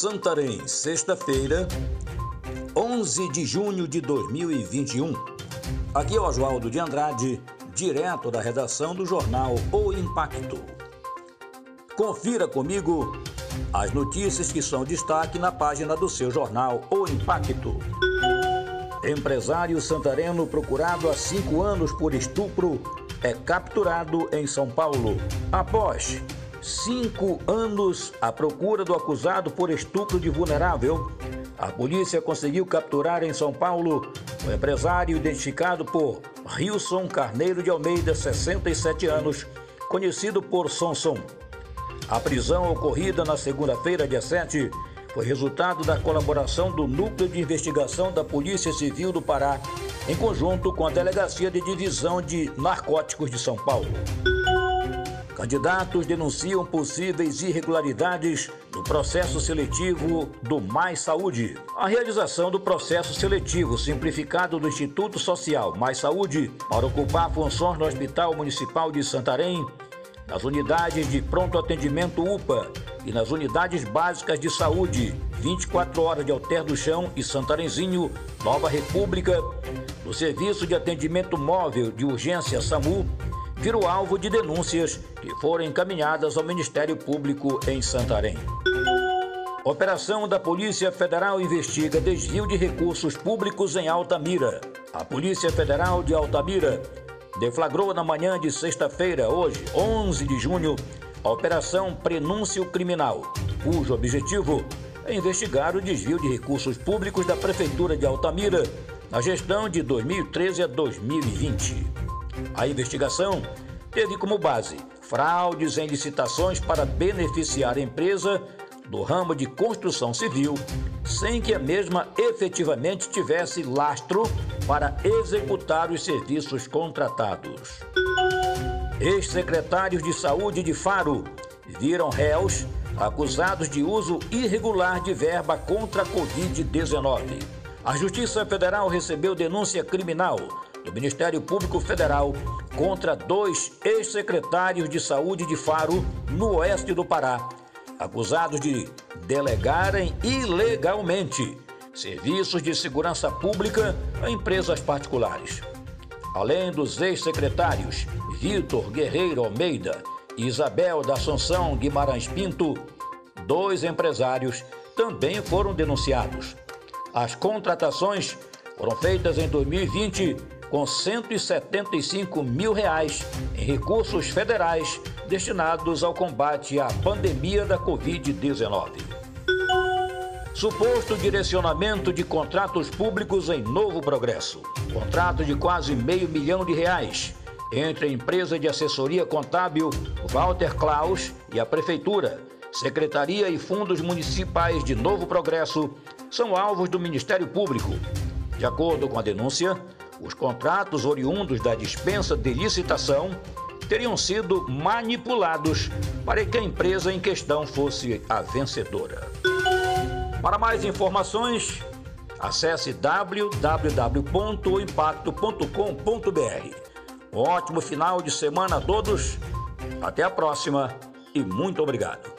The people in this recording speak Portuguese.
Santarém, sexta-feira, 11 de junho de 2021. Aqui é o Oswaldo de Andrade, direto da redação do jornal O Impacto. Confira comigo as notícias que são destaque na página do seu jornal O Impacto. Empresário santareno procurado há cinco anos por estupro é capturado em São Paulo. Após cinco anos à procura do acusado por estupro de vulnerável. A polícia conseguiu capturar em São Paulo o empresário identificado por Rilson Carneiro de Almeida, 67 anos, conhecido por Sonson. A prisão ocorrida na segunda-feira, dia 7, foi resultado da colaboração do Núcleo de Investigação da Polícia Civil do Pará, em conjunto com a Delegacia de Divisão de Narcóticos de São Paulo. Candidatos denunciam possíveis irregularidades no processo seletivo do Mais Saúde. A realização do processo seletivo simplificado do Instituto Social Mais Saúde para ocupar funções no Hospital Municipal de Santarém, nas unidades de pronto atendimento UPA e nas unidades básicas de saúde 24 horas de Alter do Chão e Santarenzinho, Nova República, no Serviço de Atendimento Móvel de Urgência SAMU virou alvo de denúncias que foram encaminhadas ao Ministério Público em Santarém. Operação da Polícia Federal investiga desvio de recursos públicos em Altamira. A Polícia Federal de Altamira deflagrou na manhã de sexta-feira, hoje, 11 de junho, a Operação Prenúncio Criminal, cujo objetivo é investigar o desvio de recursos públicos da Prefeitura de Altamira na gestão de 2013 a 2020. A investigação teve como base fraudes em licitações para beneficiar a empresa do ramo de construção civil, sem que a mesma efetivamente tivesse lastro para executar os serviços contratados. Ex-secretários de saúde de Faro viram réus acusados de uso irregular de verba contra a Covid-19. A Justiça Federal recebeu denúncia criminal do Ministério Público Federal contra dois ex-secretários de saúde de Faro, no oeste do Pará, acusados de delegarem ilegalmente serviços de segurança pública a empresas particulares. Além dos ex-secretários Vitor Guerreiro Almeida e Isabel da Assunção Guimarães Pinto, dois empresários também foram denunciados. As contratações foram feitas em 2020 com 175 mil reais em recursos federais destinados ao combate à pandemia da Covid-19. Suposto direcionamento de contratos públicos em Novo Progresso. Contrato de quase meio milhão de reais entre a empresa de assessoria contábil Walter Klaus e a Prefeitura, Secretaria e Fundos Municipais de Novo Progresso são alvos do Ministério Público. De acordo com a denúncia, os contratos oriundos da dispensa de licitação teriam sido manipulados para que a empresa em questão fosse a vencedora. Para mais informações, acesse www.impacto.com.br. Um ótimo final de semana a todos, até a próxima e muito obrigado.